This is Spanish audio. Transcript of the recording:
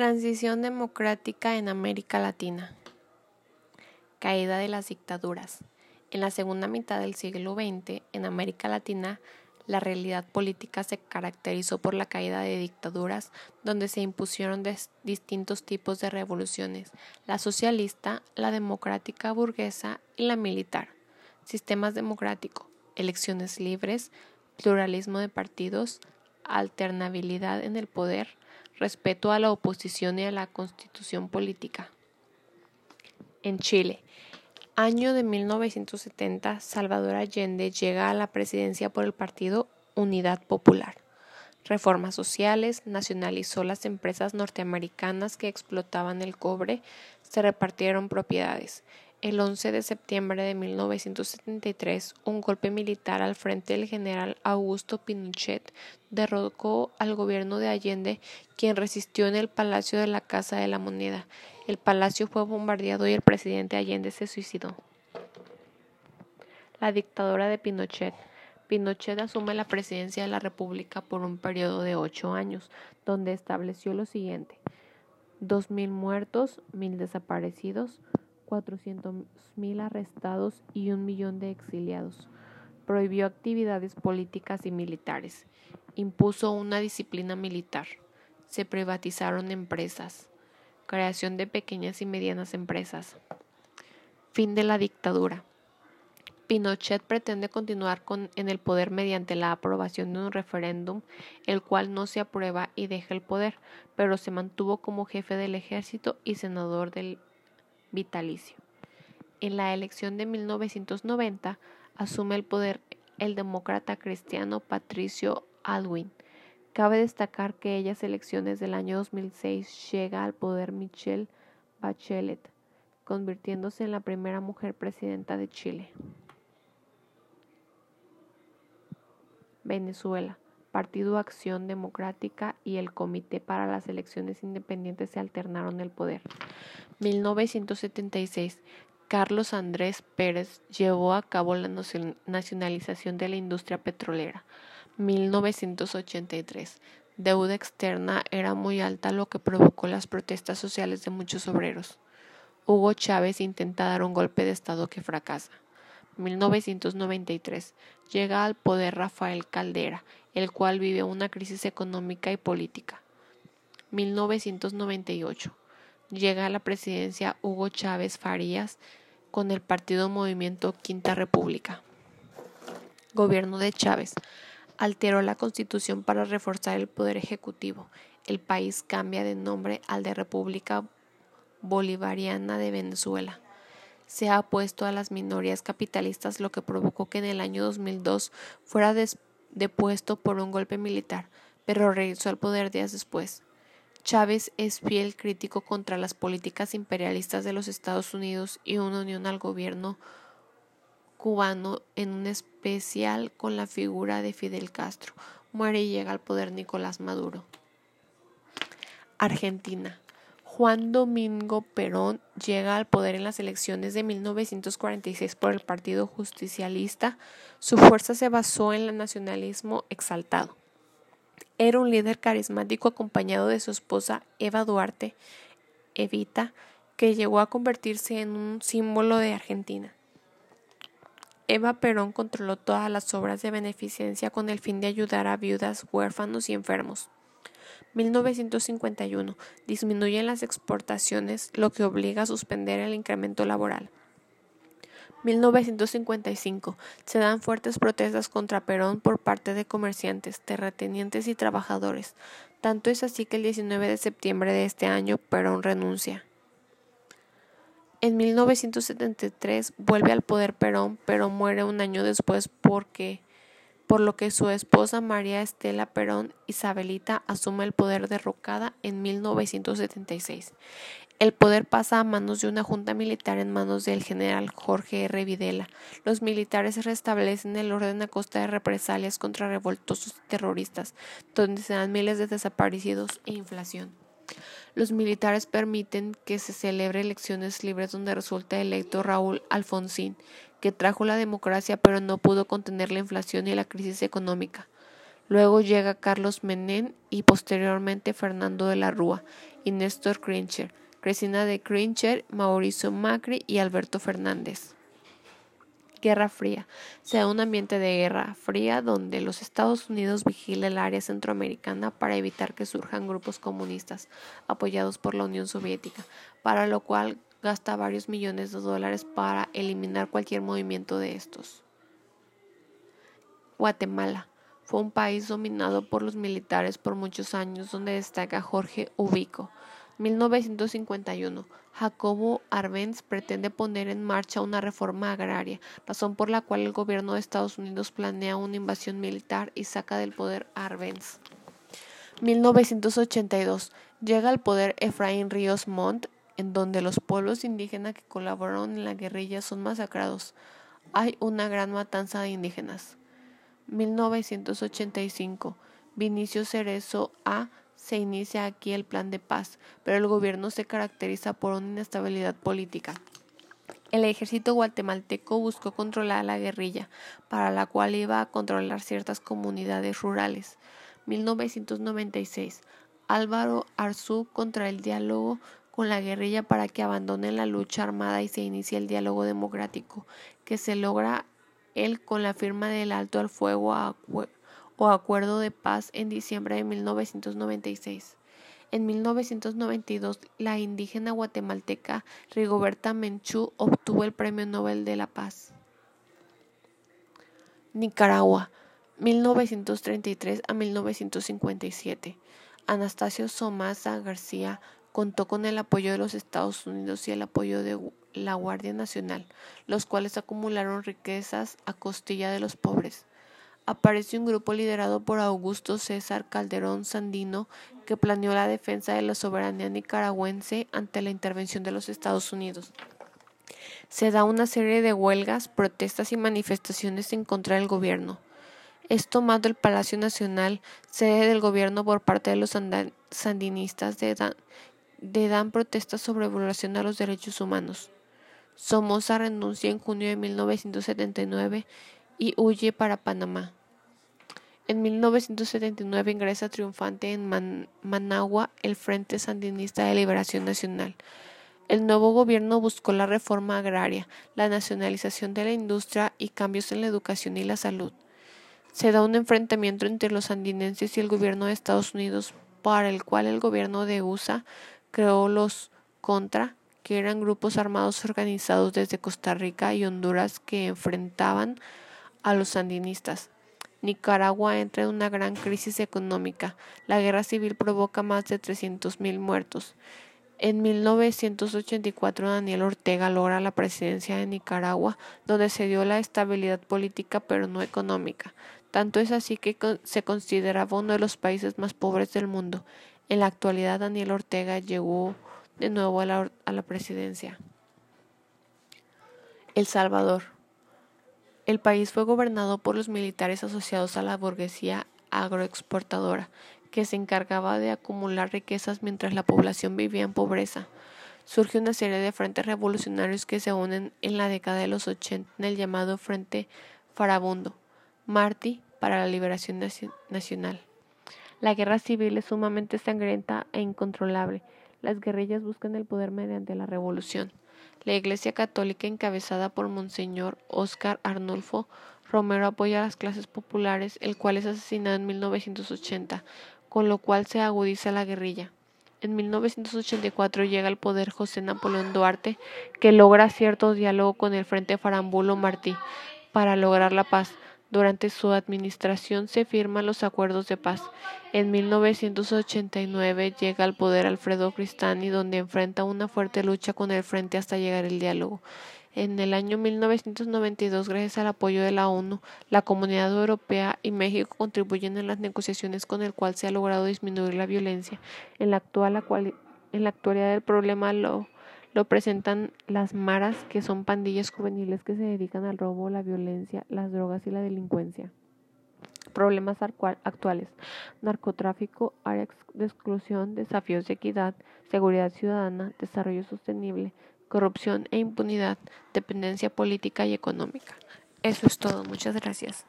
Transición democrática en América Latina. Caída de las dictaduras. En la segunda mitad del siglo XX, en América Latina, la realidad política se caracterizó por la caída de dictaduras donde se impusieron distintos tipos de revoluciones, la socialista, la democrática burguesa y la militar. Sistemas democrático, elecciones libres, pluralismo de partidos, alternabilidad en el poder, respeto a la oposición y a la constitución política. En Chile, año de 1970, Salvador Allende llega a la presidencia por el partido Unidad Popular. Reformas sociales, nacionalizó las empresas norteamericanas que explotaban el cobre, se repartieron propiedades. El 11 de septiembre de 1973, un golpe militar al frente del general Augusto Pinochet derrocó al gobierno de Allende, quien resistió en el Palacio de la Casa de la Moneda. El palacio fue bombardeado y el presidente Allende se suicidó. La dictadura de Pinochet. Pinochet asume la presidencia de la República por un periodo de ocho años, donde estableció lo siguiente: dos mil muertos, mil desaparecidos, 400.000 arrestados y un millón de exiliados. Prohibió actividades políticas y militares. Impuso una disciplina militar. Se privatizaron empresas. Creación de pequeñas y medianas empresas. Fin de la dictadura. Pinochet pretende continuar con, en el poder mediante la aprobación de un referéndum, el cual no se aprueba y deja el poder, pero se mantuvo como jefe del ejército y senador del vitalicio. En la elección de 1990 asume el poder el demócrata cristiano Patricio Alwin. Cabe destacar que en ellas elecciones del año 2006 llega al poder Michelle Bachelet, convirtiéndose en la primera mujer presidenta de Chile. Venezuela. Partido Acción Democrática y el Comité para las Elecciones Independientes se alternaron el poder. 1976. Carlos Andrés Pérez llevó a cabo la nacionalización de la industria petrolera. 1983. Deuda externa era muy alta, lo que provocó las protestas sociales de muchos obreros. Hugo Chávez intenta dar un golpe de Estado que fracasa. 1993. Llega al poder Rafael Caldera, el cual vive una crisis económica y política. 1998. Llega a la presidencia Hugo Chávez Farías con el partido Movimiento Quinta República. Gobierno de Chávez. Alteró la constitución para reforzar el poder ejecutivo. El país cambia de nombre al de República Bolivariana de Venezuela se ha opuesto a las minorías capitalistas, lo que provocó que en el año 2002 fuera depuesto por un golpe militar, pero regresó al poder días después. Chávez es fiel crítico contra las políticas imperialistas de los Estados Unidos y una unión al gobierno cubano, en un especial con la figura de Fidel Castro. Muere y llega al poder Nicolás Maduro. Argentina. Juan Domingo Perón llega al poder en las elecciones de 1946 por el Partido Justicialista. Su fuerza se basó en el nacionalismo exaltado. Era un líder carismático acompañado de su esposa Eva Duarte, Evita, que llegó a convertirse en un símbolo de Argentina. Eva Perón controló todas las obras de beneficencia con el fin de ayudar a viudas, huérfanos y enfermos. 1951. Disminuyen las exportaciones, lo que obliga a suspender el incremento laboral. 1955. Se dan fuertes protestas contra Perón por parte de comerciantes, terratenientes y trabajadores. Tanto es así que el 19 de septiembre de este año Perón renuncia. En 1973 vuelve al poder Perón, pero muere un año después porque por lo que su esposa María Estela Perón Isabelita asume el poder derrocada en 1976. El poder pasa a manos de una junta militar en manos del general Jorge R. Videla. Los militares restablecen el orden a costa de represalias contra revoltosos terroristas, donde se dan miles de desaparecidos e inflación. Los militares permiten que se celebre elecciones libres donde resulta electo Raúl Alfonsín, que trajo la democracia pero no pudo contener la inflación y la crisis económica. Luego llega Carlos Menem y posteriormente Fernando de la Rúa y Néstor Kirchner, Cristina de Kirchner, Mauricio Macri y Alberto Fernández. Guerra Fría. Se da un ambiente de guerra fría donde los Estados Unidos vigila el área centroamericana para evitar que surjan grupos comunistas apoyados por la Unión Soviética, para lo cual gasta varios millones de dólares para eliminar cualquier movimiento de estos. Guatemala. Fue un país dominado por los militares por muchos años donde destaca Jorge Ubico 1951. Jacobo Arbenz pretende poner en marcha una reforma agraria, razón por la cual el gobierno de Estados Unidos planea una invasión militar y saca del poder a Arbenz. 1982. Llega al poder Efraín Ríos Montt, en donde los pueblos indígenas que colaboraron en la guerrilla son masacrados. Hay una gran matanza de indígenas. 1985. Vinicio Cerezo A se inicia aquí el plan de paz, pero el gobierno se caracteriza por una inestabilidad política. El ejército guatemalteco buscó controlar la guerrilla, para la cual iba a controlar ciertas comunidades rurales. 1996. Álvaro Arzú contra el diálogo con la guerrilla para que abandone la lucha armada y se inicie el diálogo democrático, que se logra él con la firma del alto al fuego o Acuerdo de Paz en diciembre de 1996. En 1992, la indígena guatemalteca Rigoberta Menchú obtuvo el Premio Nobel de la Paz. Nicaragua, 1933 a 1957. Anastasio Somasa García contó con el apoyo de los Estados Unidos y el apoyo de la Guardia Nacional, los cuales acumularon riquezas a costilla de los pobres apareció un grupo liderado por Augusto César Calderón Sandino que planeó la defensa de la soberanía nicaragüense ante la intervención de los Estados Unidos. Se da una serie de huelgas, protestas y manifestaciones en contra del gobierno. Es tomado el Palacio Nacional, sede del gobierno por parte de los sandinistas de dan, de dan protestas sobre violación a los derechos humanos. Somoza renuncia en junio de 1979 y huye para Panamá. En 1979 ingresa triunfante en Managua el Frente Sandinista de Liberación Nacional. El nuevo gobierno buscó la reforma agraria, la nacionalización de la industria y cambios en la educación y la salud. Se da un enfrentamiento entre los sandinenses y el gobierno de Estados Unidos, para el cual el gobierno de USA creó los Contra, que eran grupos armados organizados desde Costa Rica y Honduras que enfrentaban a los sandinistas. Nicaragua entra en una gran crisis económica. La guerra civil provoca más de 300.000 muertos. En 1984 Daniel Ortega logra la presidencia de Nicaragua, donde se dio la estabilidad política pero no económica. Tanto es así que se consideraba uno de los países más pobres del mundo. En la actualidad Daniel Ortega llegó de nuevo a la, presidencia. El Salvador. El país fue gobernado por los militares asociados a la burguesía agroexportadora, que se encargaba de acumular riquezas mientras la población vivía en pobreza. Surge una serie de frentes revolucionarios que se unen en la década de los 80 en el llamado Frente Farabundo, Martí para la Liberación Nacional. La guerra civil es sumamente sangrienta e incontrolable. Las guerrillas buscan el poder mediante la revolución. La Iglesia Católica, encabezada por Monseñor Óscar Arnulfo Romero, apoya a las clases populares, el cual es asesinado en 1980, con lo cual se agudiza la guerrilla. En 1984 llega al poder José Napoleón Duarte, que logra cierto diálogo con el Frente Farambulo Martí para lograr la paz. Durante su administración se firman los acuerdos de paz. En 1989 llega al poder Alfredo Cristani, donde enfrenta una fuerte lucha con el Frente hasta llegar el diálogo. En el año 1992, gracias al apoyo de la ONU, la Comunidad Europea y México contribuyen en las negociaciones con el cual se ha logrado disminuir la violencia. En la, actual, en la actualidad el problema lo lo presentan las maras, que son pandillas juveniles que se dedican al robo, la violencia, las drogas y la delincuencia. Problemas actuales. Narcotráfico, áreas de exclusión, desafíos de equidad, seguridad ciudadana, desarrollo sostenible, corrupción e impunidad, dependencia política y económica. Eso es todo. Muchas gracias.